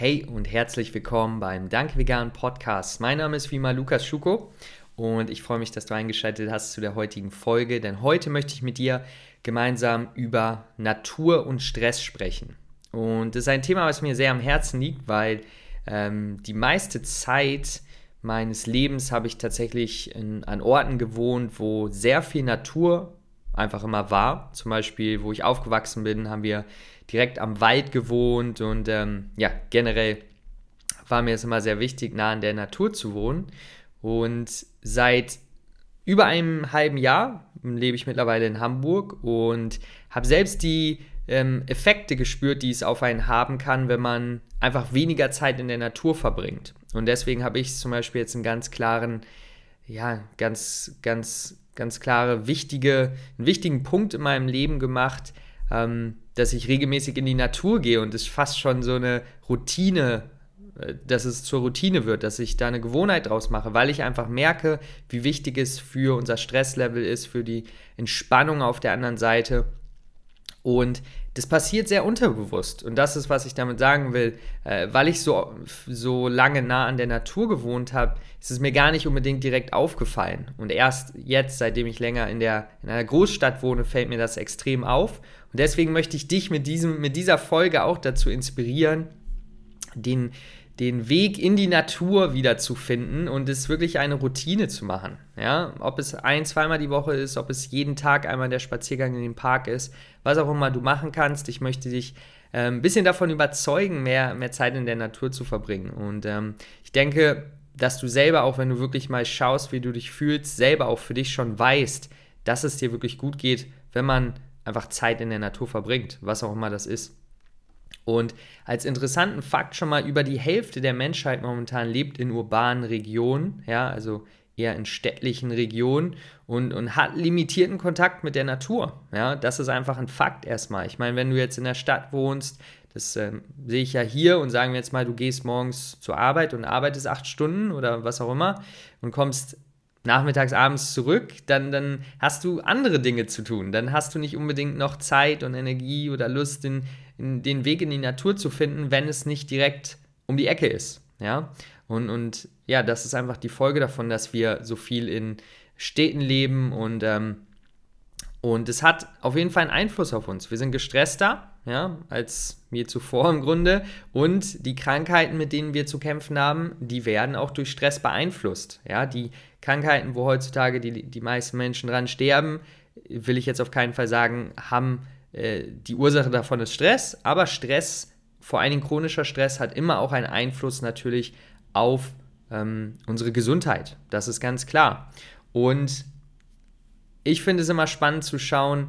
Hey und herzlich willkommen beim Dank Vegan Podcast. Mein Name ist wie immer Lukas Schuko und ich freue mich, dass du eingeschaltet hast zu der heutigen Folge, denn heute möchte ich mit dir gemeinsam über Natur und Stress sprechen. Und das ist ein Thema, was mir sehr am Herzen liegt, weil ähm, die meiste Zeit meines Lebens habe ich tatsächlich in, an Orten gewohnt, wo sehr viel Natur einfach immer war. Zum Beispiel, wo ich aufgewachsen bin, haben wir direkt am Wald gewohnt und ähm, ja, generell war mir es immer sehr wichtig, nah an der Natur zu wohnen. Und seit über einem halben Jahr lebe ich mittlerweile in Hamburg und habe selbst die ähm, Effekte gespürt, die es auf einen haben kann, wenn man einfach weniger Zeit in der Natur verbringt. Und deswegen habe ich zum Beispiel jetzt einen ganz klaren, ja, ganz, ganz, ganz klare, wichtige, einen wichtigen Punkt in meinem Leben gemacht, ähm, dass ich regelmäßig in die Natur gehe und es fast schon so eine Routine, äh, dass es zur Routine wird, dass ich da eine Gewohnheit draus mache, weil ich einfach merke, wie wichtig es für unser Stresslevel ist, für die Entspannung auf der anderen Seite. Und das passiert sehr unterbewusst. Und das ist, was ich damit sagen will. Äh, weil ich so, so lange nah an der Natur gewohnt habe, ist es mir gar nicht unbedingt direkt aufgefallen. Und erst jetzt, seitdem ich länger in, der, in einer Großstadt wohne, fällt mir das extrem auf. Und deswegen möchte ich dich mit, diesem, mit dieser Folge auch dazu inspirieren, den, den Weg in die Natur wiederzufinden und es wirklich eine Routine zu machen. Ja? Ob es ein, zweimal die Woche ist, ob es jeden Tag einmal der Spaziergang in den Park ist, was auch immer du machen kannst. Ich möchte dich äh, ein bisschen davon überzeugen, mehr, mehr Zeit in der Natur zu verbringen. Und ähm, ich denke, dass du selber, auch wenn du wirklich mal schaust, wie du dich fühlst, selber auch für dich schon weißt, dass es dir wirklich gut geht, wenn man einfach Zeit in der Natur verbringt, was auch immer das ist. Und als interessanten Fakt schon mal über die Hälfte der Menschheit momentan lebt in urbanen Regionen, ja, also eher in städtlichen Regionen und, und hat limitierten Kontakt mit der Natur. Ja, das ist einfach ein Fakt erstmal. Ich meine, wenn du jetzt in der Stadt wohnst, das äh, sehe ich ja hier und sagen wir jetzt mal, du gehst morgens zur Arbeit und arbeitest acht Stunden oder was auch immer und kommst nachmittags, abends zurück, dann, dann hast du andere Dinge zu tun. Dann hast du nicht unbedingt noch Zeit und Energie oder Lust, in den Weg in die Natur zu finden, wenn es nicht direkt um die Ecke ist. Ja? Und, und ja, das ist einfach die Folge davon, dass wir so viel in Städten leben und, ähm, und es hat auf jeden Fall einen Einfluss auf uns. Wir sind gestresster, ja, als mir zuvor im Grunde. Und die Krankheiten, mit denen wir zu kämpfen haben, die werden auch durch Stress beeinflusst. Ja, die Krankheiten, wo heutzutage die, die meisten Menschen dran sterben, will ich jetzt auf keinen Fall sagen, haben äh, die Ursache davon ist Stress, aber Stress, vor allen Dingen chronischer Stress, hat immer auch einen Einfluss natürlich auf ähm, unsere Gesundheit. Das ist ganz klar. Und ich finde es immer spannend zu schauen,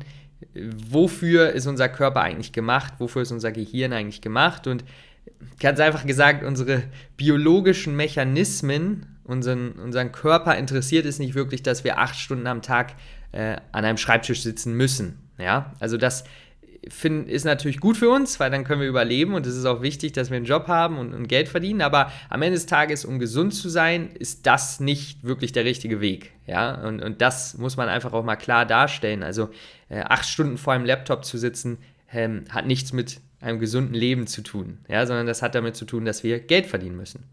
wofür ist unser Körper eigentlich gemacht, wofür ist unser Gehirn eigentlich gemacht und ganz einfach gesagt, unsere biologischen Mechanismen, unseren, unseren Körper interessiert es nicht wirklich, dass wir acht Stunden am Tag äh, an einem Schreibtisch sitzen müssen. Ja, also das find, ist natürlich gut für uns, weil dann können wir überleben und es ist auch wichtig, dass wir einen Job haben und, und, Geld verdienen. Aber am Ende des Tages, um gesund zu sein, ist das nicht wirklich der richtige Weg. Ja, und, und das muss man einfach auch mal klar darstellen. Also äh, acht Stunden vor einem Laptop zu sitzen, ähm, hat nichts mit einem gesunden Leben zu tun, ja, sondern das hat damit zu tun, dass wir Geld verdienen müssen.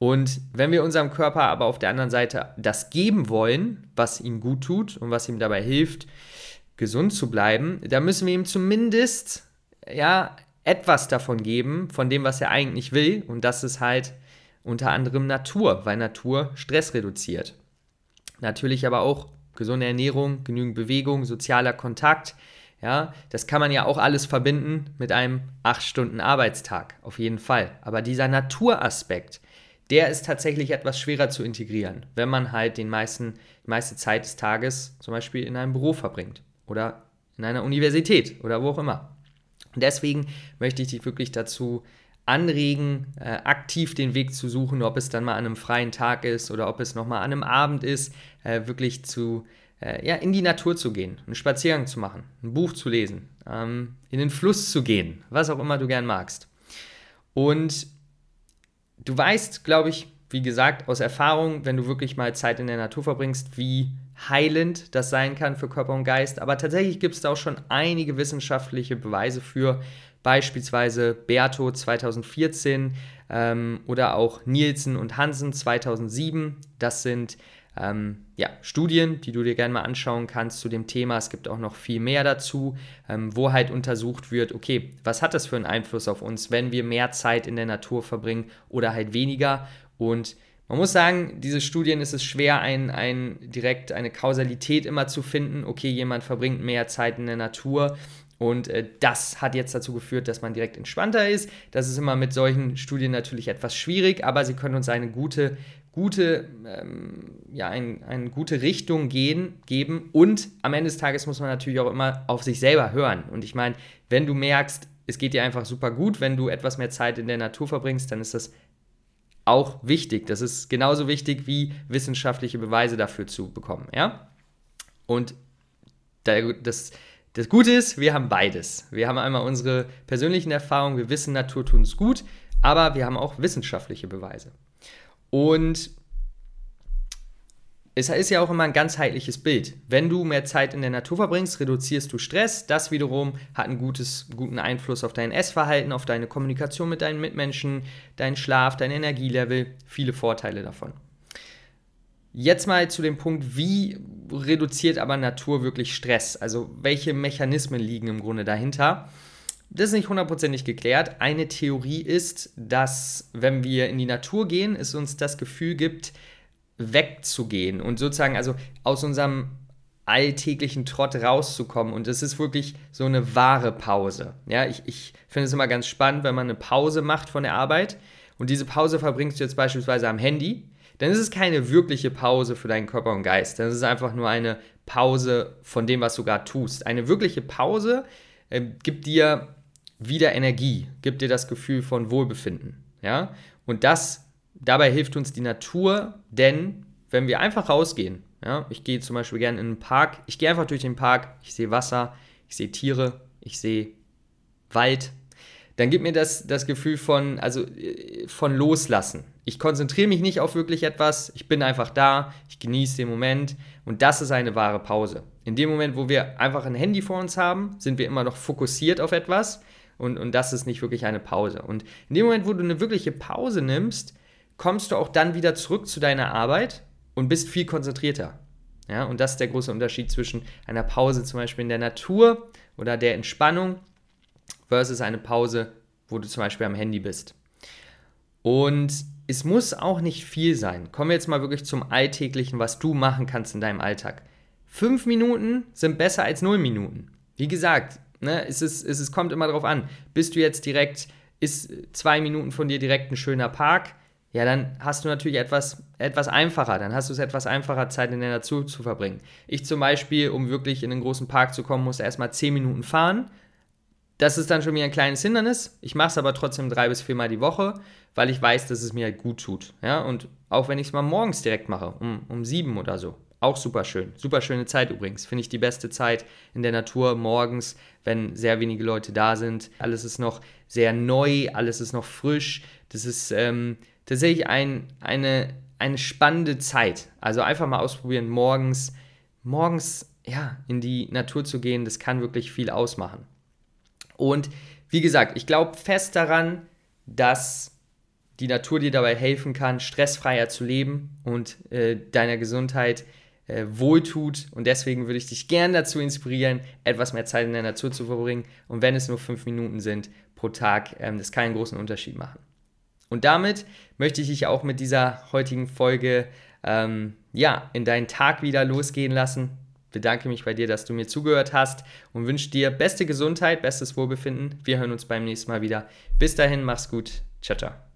Und wenn wir unserem Körper aber auf der anderen Seite das geben wollen, was ihm gut tut und was ihm dabei hilft, gesund zu bleiben, da müssen wir ihm zumindest ja etwas davon geben, von dem, was er eigentlich will. Und das ist halt unter anderem Natur, weil Natur Stress reduziert. Natürlich aber auch gesunde Ernährung, genügend Bewegung, sozialer Kontakt. Ja, das kann man ja auch alles verbinden mit einem 8-Stunden-Arbeitstag, auf jeden Fall. Aber dieser Naturaspekt, der ist tatsächlich etwas schwerer zu integrieren, wenn man halt den meisten, die meiste Zeit des Tages zum Beispiel in einem Büro verbringt oder in einer Universität oder wo auch immer. Deswegen möchte ich dich wirklich dazu anregen, äh, aktiv den Weg zu suchen, ob es dann mal an einem freien Tag ist oder ob es nochmal an einem Abend ist, äh, wirklich zu, äh, ja, in die Natur zu gehen, einen Spaziergang zu machen, ein Buch zu lesen, ähm, in den Fluss zu gehen, was auch immer du gern magst. Und du weißt, glaube ich, wie gesagt, aus Erfahrung, wenn du wirklich mal Zeit in der Natur verbringst, wie heilend das sein kann für Körper und Geist. Aber tatsächlich gibt es da auch schon einige wissenschaftliche Beweise für, beispielsweise Berto 2014 ähm, oder auch Nielsen und Hansen 2007. Das sind ähm, ja, Studien, die du dir gerne mal anschauen kannst zu dem Thema. Es gibt auch noch viel mehr dazu, ähm, wo halt untersucht wird, okay, was hat das für einen Einfluss auf uns, wenn wir mehr Zeit in der Natur verbringen oder halt weniger. Und man muss sagen, diese Studien ist es schwer, ein, ein, direkt eine Kausalität immer zu finden. Okay, jemand verbringt mehr Zeit in der Natur und äh, das hat jetzt dazu geführt, dass man direkt entspannter ist. Das ist immer mit solchen Studien natürlich etwas schwierig, aber sie können uns eine gute, gute, ähm, ja, ein, eine gute Richtung gehen, geben. Und am Ende des Tages muss man natürlich auch immer auf sich selber hören. Und ich meine, wenn du merkst, es geht dir einfach super gut, wenn du etwas mehr Zeit in der Natur verbringst, dann ist das auch wichtig. Das ist genauso wichtig wie wissenschaftliche Beweise dafür zu bekommen. Ja? Und das, das Gute ist, wir haben beides. Wir haben einmal unsere persönlichen Erfahrungen, wir wissen, Natur tut uns gut, aber wir haben auch wissenschaftliche Beweise. Und es ist ja auch immer ein ganzheitliches Bild. Wenn du mehr Zeit in der Natur verbringst, reduzierst du Stress. Das wiederum hat einen gutes, guten Einfluss auf dein Essverhalten, auf deine Kommunikation mit deinen Mitmenschen, deinen Schlaf, dein Energielevel. Viele Vorteile davon. Jetzt mal zu dem Punkt, wie reduziert aber Natur wirklich Stress? Also welche Mechanismen liegen im Grunde dahinter? Das ist nicht hundertprozentig geklärt. Eine Theorie ist, dass wenn wir in die Natur gehen, es uns das Gefühl gibt, wegzugehen und sozusagen also aus unserem alltäglichen Trott rauszukommen. Und es ist wirklich so eine wahre Pause. Ja, ich, ich finde es immer ganz spannend, wenn man eine Pause macht von der Arbeit und diese Pause verbringst du jetzt beispielsweise am Handy, dann ist es keine wirkliche Pause für deinen Körper und Geist. Dann ist es einfach nur eine Pause von dem, was du gerade tust. Eine wirkliche Pause äh, gibt dir wieder Energie, gibt dir das Gefühl von Wohlbefinden. Ja? Und das Dabei hilft uns die Natur, denn wenn wir einfach rausgehen, ja, ich gehe zum Beispiel gerne in einen Park, ich gehe einfach durch den Park, ich sehe Wasser, ich sehe Tiere, ich sehe Wald, dann gibt mir das das Gefühl von, also von Loslassen. Ich konzentriere mich nicht auf wirklich etwas, ich bin einfach da, ich genieße den Moment und das ist eine wahre Pause. In dem Moment, wo wir einfach ein Handy vor uns haben, sind wir immer noch fokussiert auf etwas und, und das ist nicht wirklich eine Pause. Und in dem Moment, wo du eine wirkliche Pause nimmst, kommst du auch dann wieder zurück zu deiner Arbeit und bist viel konzentrierter. Ja, und das ist der große Unterschied zwischen einer Pause zum Beispiel in der Natur oder der Entspannung versus eine Pause, wo du zum Beispiel am Handy bist. Und es muss auch nicht viel sein. Kommen wir jetzt mal wirklich zum Alltäglichen, was du machen kannst in deinem Alltag. Fünf Minuten sind besser als null Minuten. Wie gesagt, ne, es, ist, es, es kommt immer darauf an. Bist du jetzt direkt, ist zwei Minuten von dir direkt ein schöner Park? Ja, dann hast du natürlich etwas, etwas einfacher. Dann hast du es etwas einfacher, Zeit in der Natur zu verbringen. Ich zum Beispiel, um wirklich in einen großen Park zu kommen, muss erstmal 10 Minuten fahren. Das ist dann schon wieder ein kleines Hindernis. Ich mache es aber trotzdem drei bis viermal die Woche, weil ich weiß, dass es mir halt gut tut. Ja, und auch wenn ich es mal morgens direkt mache, um, um sieben oder so. Auch super schön. Super schöne Zeit übrigens. Finde ich die beste Zeit in der Natur morgens, wenn sehr wenige Leute da sind. Alles ist noch sehr neu, alles ist noch frisch. Das ist ähm, tatsächlich ein, eine, eine spannende Zeit. Also einfach mal ausprobieren, morgens, morgens ja, in die Natur zu gehen, das kann wirklich viel ausmachen. Und wie gesagt, ich glaube fest daran, dass die Natur dir dabei helfen kann, stressfreier zu leben und äh, deiner Gesundheit äh, wohltut. Und deswegen würde ich dich gern dazu inspirieren, etwas mehr Zeit in der Natur zu verbringen. Und wenn es nur fünf Minuten sind pro Tag, ähm, das kann einen großen Unterschied machen. Und damit möchte ich dich auch mit dieser heutigen Folge ähm, ja, in deinen Tag wieder losgehen lassen. Bedanke mich bei dir, dass du mir zugehört hast und wünsche dir beste Gesundheit, bestes Wohlbefinden. Wir hören uns beim nächsten Mal wieder. Bis dahin, mach's gut. Ciao, ciao.